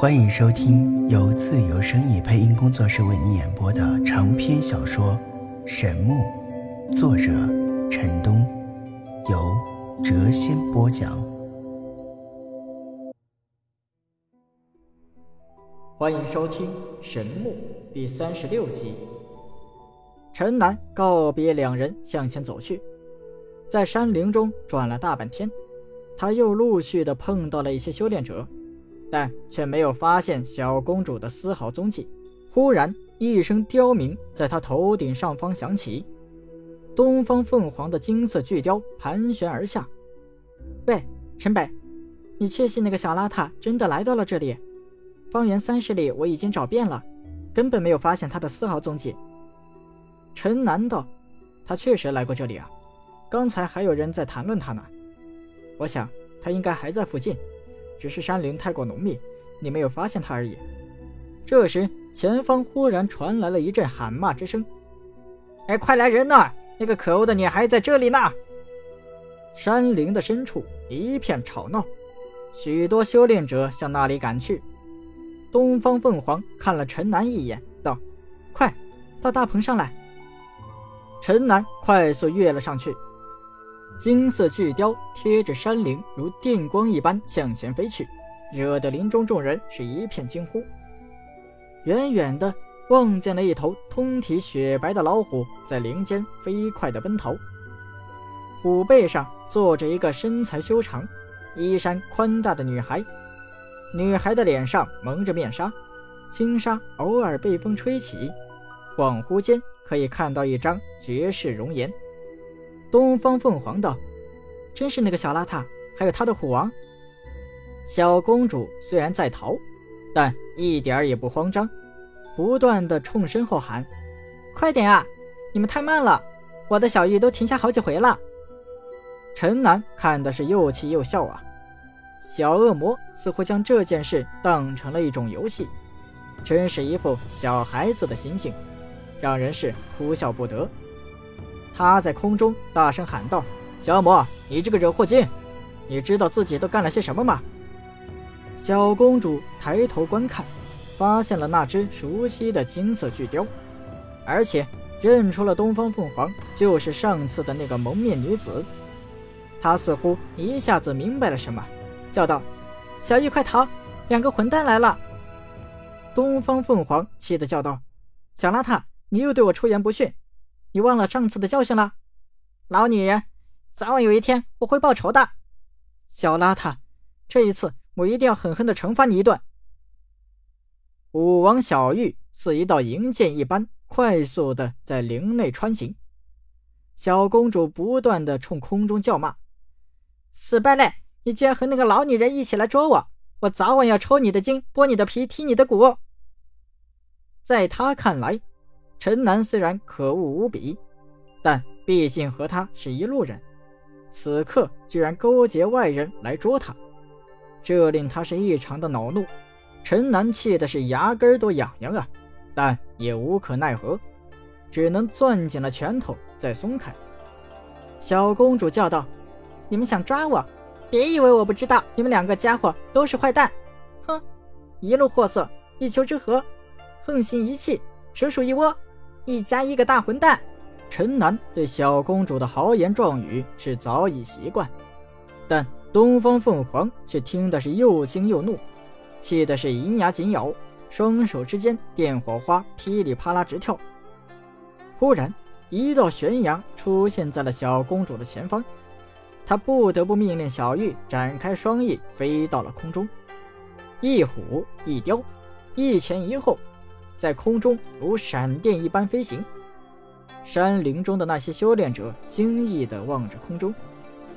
欢迎收听由自由声意配音工作室为你演播的长篇小说《神木》，作者陈东，由谪仙播讲。欢迎收听《神木》第三十六集。陈南告别两人，向前走去，在山林中转了大半天，他又陆续的碰到了一些修炼者。但却没有发现小公主的丝毫踪迹。忽然，一声刁鸣在她头顶上方响起，东方凤凰的金色巨雕盘旋而下。喂，陈北，你确信那个小邋遢真的来到了这里？方圆三十里我已经找遍了，根本没有发现他的丝毫踪迹。陈南道：“他确实来过这里啊，刚才还有人在谈论他呢。我想他应该还在附近。”只是山林太过浓密，你没有发现他而已。这时，前方忽然传来了一阵喊骂之声：“哎，快来人呐！那个可恶的女孩在这里呢！”山林的深处一片吵闹，许多修炼者向那里赶去。东方凤凰看了陈南一眼，道：“快，到大棚上来。”陈南快速跃了上去。金色巨雕贴着山岭，如电光一般向前飞去，惹得林中众人是一片惊呼。远远的望见了一头通体雪白的老虎在林间飞快地奔逃，虎背上坐着一个身材修长、衣衫宽大的女孩，女孩的脸上蒙着面纱，轻纱偶尔被风吹起，恍惚间可以看到一张绝世容颜。东方凤凰道：“真是那个小邋遢，还有他的虎王。”小公主虽然在逃，但一点也不慌张，不断的冲身后喊：“快点啊！你们太慢了，我的小玉都停下好几回了。”陈南看的是又气又笑啊，小恶魔似乎将这件事当成了一种游戏，真是一副小孩子的心性，让人是哭笑不得。他在空中大声喊道：“小魔，你这个惹祸精，你知道自己都干了些什么吗？”小公主抬头观看，发现了那只熟悉的金色巨雕，而且认出了东方凤凰就是上次的那个蒙面女子。她似乎一下子明白了什么，叫道：“小玉，快逃！两个混蛋来了！”东方凤凰气得叫道：“小邋遢，你又对我出言不逊！”你忘了上次的教训了，老女人，早晚有一天我会报仇的。小邋遢，这一次我一定要狠狠的惩罚你一顿。武王小玉似一道银箭一般，快速的在林内穿行。小公主不断的冲空中叫骂：“死败类，你居然和那个老女人一起来捉我！我早晚要抽你的筋，剥你的皮，踢你的骨！”在他看来。陈南虽然可恶无比，但毕竟和他是一路人，此刻居然勾结外人来捉他，这令他是异常的恼怒。陈南气的是牙根都痒痒啊，但也无可奈何，只能攥紧了拳头再松开。小公主叫道：“你们想抓我？别以为我不知道，你们两个家伙都是坏蛋！哼，一路货色，一丘之貉，横行一气，蛇鼠一窝。”一家一个大混蛋！陈南对小公主的豪言壮语是早已习惯，但东方凤凰却听的是又惊又怒，气的是银牙紧咬，双手之间电火花噼里啪啦直跳。忽然，一道悬崖出现在了小公主的前方，她不得不命令小玉展开双翼，飞到了空中。一虎一雕，一前一后。在空中如闪电一般飞行，山林中的那些修炼者惊异地望着空中，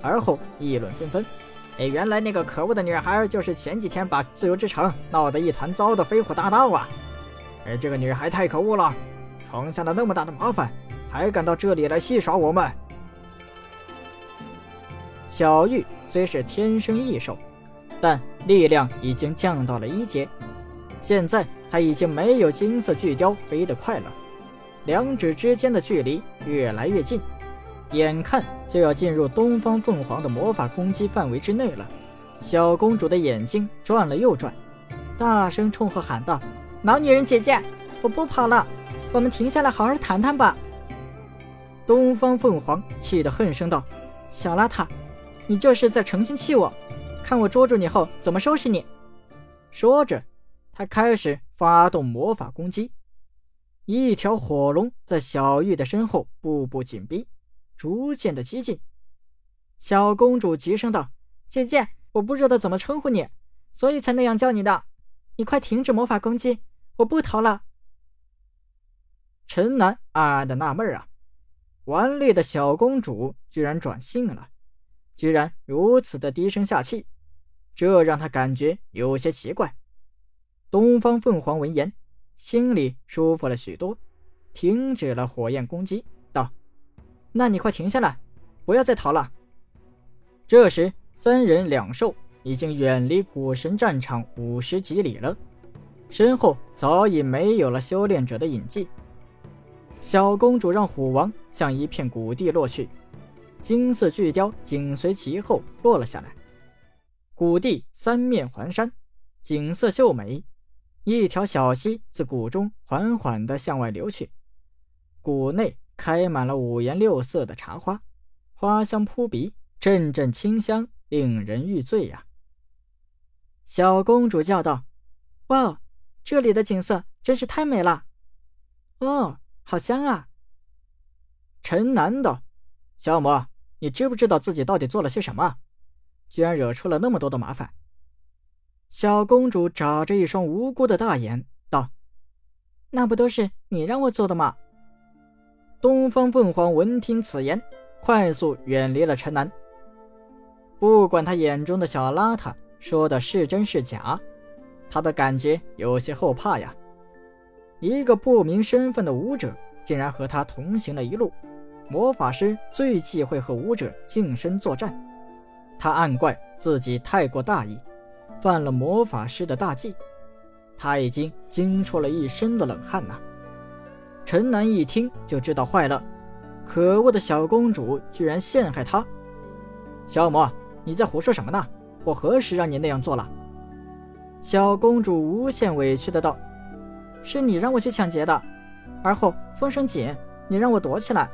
而后议论纷纷。哎，原来那个可恶的女孩就是前几天把自由之城闹得一团糟的飞虎大盗啊！哎，这个女孩太可恶了，闯下了那么大的麻烦，还敢到这里来戏耍我们。小玉虽是天生异兽，但力量已经降到了一阶，现在。他已经没有金色巨雕飞得快了，两指之间的距离越来越近，眼看就要进入东方凤凰的魔法攻击范围之内了。小公主的眼睛转了又转，大声冲喝喊道：“老女人姐姐，我不跑了，我们停下来好好谈谈吧。”东方凤凰气得恨声道：“小邋遢，你这是在诚心气我？看我捉住你后怎么收拾你！”说着，他开始发动魔法攻击。一条火龙在小玉的身后步步紧逼，逐渐的接近。小公主急声道：“姐姐，我不知道怎么称呼你，所以才那样叫你的。”你快停止魔法攻击！我不逃了。陈楠暗暗的纳闷啊，顽劣的小公主居然转性了，居然如此的低声下气，这让他感觉有些奇怪。东方凤凰闻言，心里舒服了许多，停止了火焰攻击，道：“那你快停下来，不要再逃了。”这时，三人两兽。已经远离古神战场五十几里了，身后早已没有了修炼者的影迹。小公主让虎王向一片谷地落去，金色巨雕紧随其后落了下来。谷地三面环山，景色秀美。一条小溪自谷中缓缓地向外流去，谷内开满了五颜六色的茶花，花香扑鼻，阵阵清香，令人欲醉呀。小公主叫道：“哇，这里的景色真是太美了！哦，好香啊！”陈南道：“小魔，你知不知道自己到底做了些什么？居然惹出了那么多的麻烦。”小公主眨着一双无辜的大眼道：“那不都是你让我做的吗？”东方凤凰闻听此言，快速远离了陈南。不管他眼中的小邋遢。说的是真是假，他的感觉有些后怕呀。一个不明身份的武者竟然和他同行了一路。魔法师最忌讳和武者近身作战，他暗怪自己太过大意，犯了魔法师的大忌。他已经惊出了一身的冷汗呐。陈南一听就知道坏了，可恶的小公主居然陷害他！小魔，你在胡说什么呢？我何时让你那样做了？小公主无限委屈的道：“是你让我去抢劫的，而后风声紧，你让我躲起来，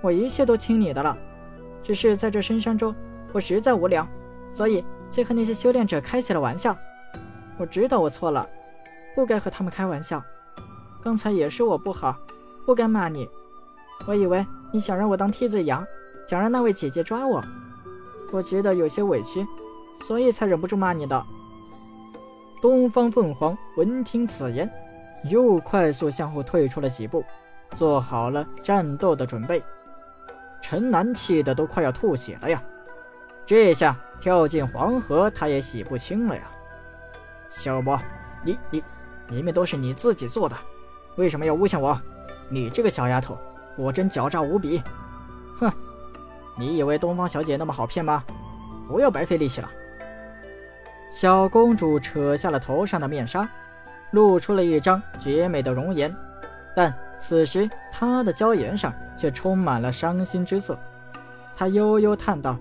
我一切都听你的了。只是在这深山中，我实在无聊，所以就和那些修炼者开起了玩笑。我知道我错了，不该和他们开玩笑。刚才也是我不好，不该骂你。我以为你想让我当替罪羊，想让那位姐姐抓我，我觉得有些委屈。”所以才忍不住骂你的。东方凤凰闻听此言，又快速向后退出了几步，做好了战斗的准备。陈南气得都快要吐血了呀！这下跳进黄河，他也洗不清了呀！小魔，你你，明明都是你自己做的，为什么要诬陷我？你这个小丫头，果真狡诈无比！哼，你以为东方小姐那么好骗吗？不要白费力气了。小公主扯下了头上的面纱，露出了一张绝美的容颜，但此时她的娇颜上却充满了伤心之色。她悠悠叹道：“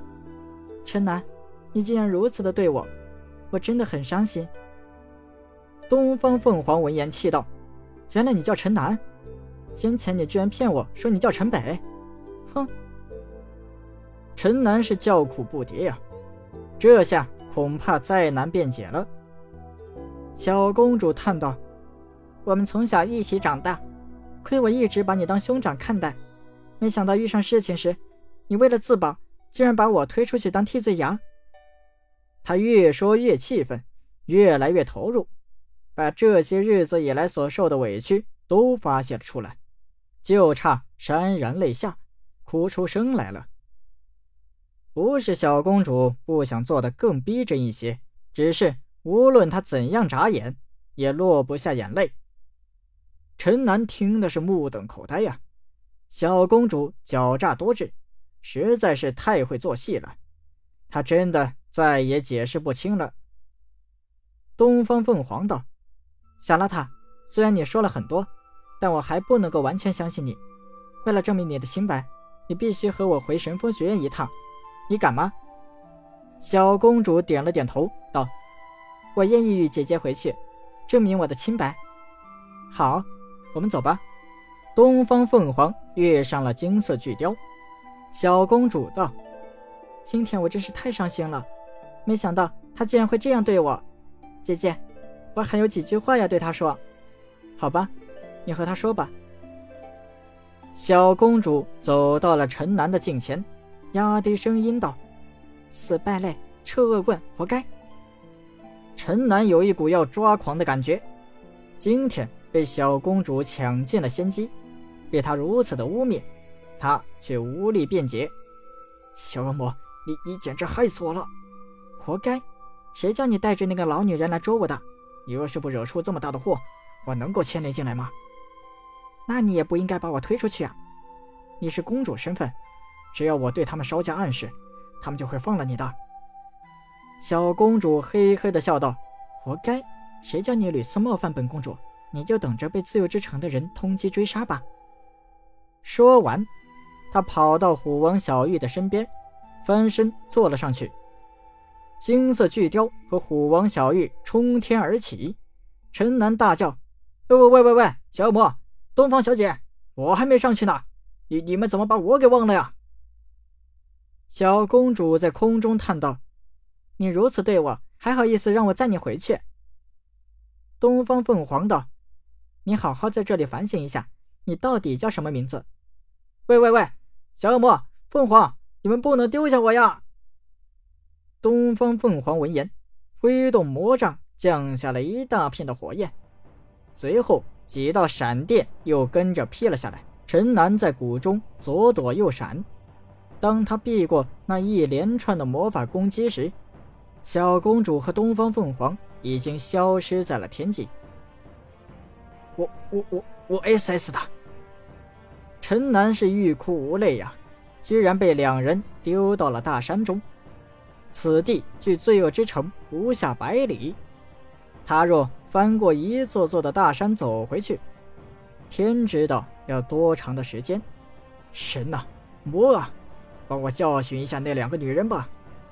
陈南，你竟然如此的对我，我真的很伤心。”东方凤凰闻言气道：“原来你叫陈南，先前你居然骗我说你叫陈北，哼！”陈南是叫苦不迭呀，这下。恐怕再难辩解了。小公主叹道：“我们从小一起长大，亏我一直把你当兄长看待，没想到遇上事情时，你为了自保，居然把我推出去当替罪羊。”她越说越气愤，越来越投入，把这些日子以来所受的委屈都发泄了出来，就差潸然泪下，哭出声来了。不是小公主不想做的更逼真一些，只是无论她怎样眨眼，也落不下眼泪。陈楠听的是目瞪口呆呀，小公主狡诈多智，实在是太会做戏了，他真的再也解释不清了。东方凤凰道：“小邋遢，虽然你说了很多，但我还不能够完全相信你。为了证明你的清白，你必须和我回神风学院一趟。”你敢吗？小公主点了点头，道：“我愿意与姐姐回去，证明我的清白。好，我们走吧。东方凤凰跃上了金色巨雕。小公主道：“今天我真是太伤心了，没想到他居然会这样对我。姐姐，我还有几句话要对他说。好吧，你和他说吧。”小公主走到了陈南的近前，压低声音道：“死败类，臭恶棍，活该！”陈南有一股要抓狂的感觉，今天被小公主抢尽了先机。被他如此的污蔑，他却无力辩解。小恶魔，你你简直害死我了！活该！谁叫你带着那个老女人来捉我的？你若是不惹出这么大的祸，我能够牵连进来吗？那你也不应该把我推出去啊！你是公主身份，只要我对他们稍加暗示，他们就会放了你的。小公主嘿嘿的笑道：“活该！谁叫你屡次冒犯本公主，你就等着被自由之城的人通缉追杀吧！”说完，他跑到虎王小玉的身边，翻身坐了上去。金色巨雕和虎王小玉冲天而起，陈南大叫：“喂喂喂喂，小恶魔，东方小姐，我还没上去呢，你你们怎么把我给忘了呀？”小公主在空中叹道：“你如此对我，还好意思让我载你回去？”东方凤凰道：“你好好在这里反省一下。”你到底叫什么名字？喂喂喂，小恶魔，凤凰，你们不能丢下我呀！东方凤凰闻言，挥动魔杖，降下了一大片的火焰，随后几道闪电又跟着劈了下来。陈南在谷中左躲右闪，当他避过那一连串的魔法攻击时，小公主和东方凤凰已经消失在了天际。我我我我 SS 他！陈南是欲哭无泪呀，居然被两人丢到了大山中。此地距罪恶之城不下百里，他若翻过一座座的大山走回去，天知道要多长的时间。神呐，魔啊，帮我教训一下那两个女人吧！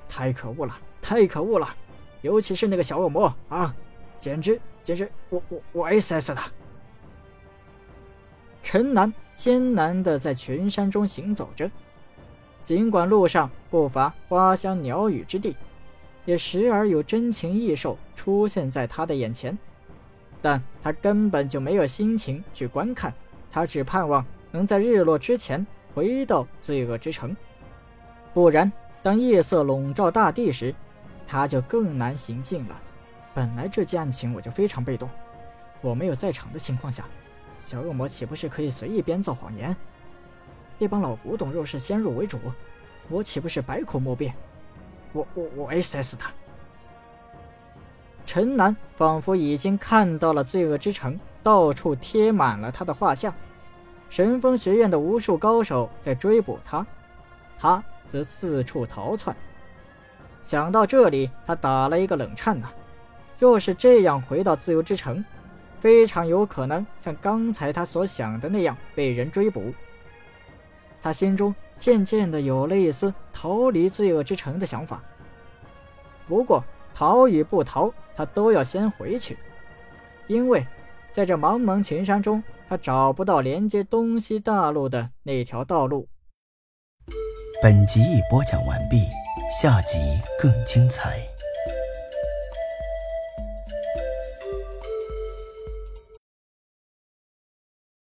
太可恶了，太可恶了！尤其是那个小恶魔啊，简直简直，我我我 SS 他！陈南艰难地在群山中行走着，尽管路上不乏花香鸟语之地，也时而有珍禽异兽出现在他的眼前，但他根本就没有心情去观看。他只盼望能在日落之前回到罪恶之城，不然当夜色笼罩大地时，他就更难行进了。本来这件案情我就非常被动，我没有在场的情况下。小恶魔岂不是可以随意编造谎言？那帮老古董若是先入为主，我岂不是百口莫辩？我我我 SS 他！陈南仿佛已经看到了罪恶之城，到处贴满了他的画像，神风学院的无数高手在追捕他，他则四处逃窜。想到这里，他打了一个冷颤呐！若是这样回到自由之城，非常有可能像刚才他所想的那样被人追捕。他心中渐渐的有了一丝逃离罪恶之城的想法。不过逃与不逃，他都要先回去，因为在这茫茫群山中，他找不到连接东西大陆的那条道路。本集已播讲完毕，下集更精彩。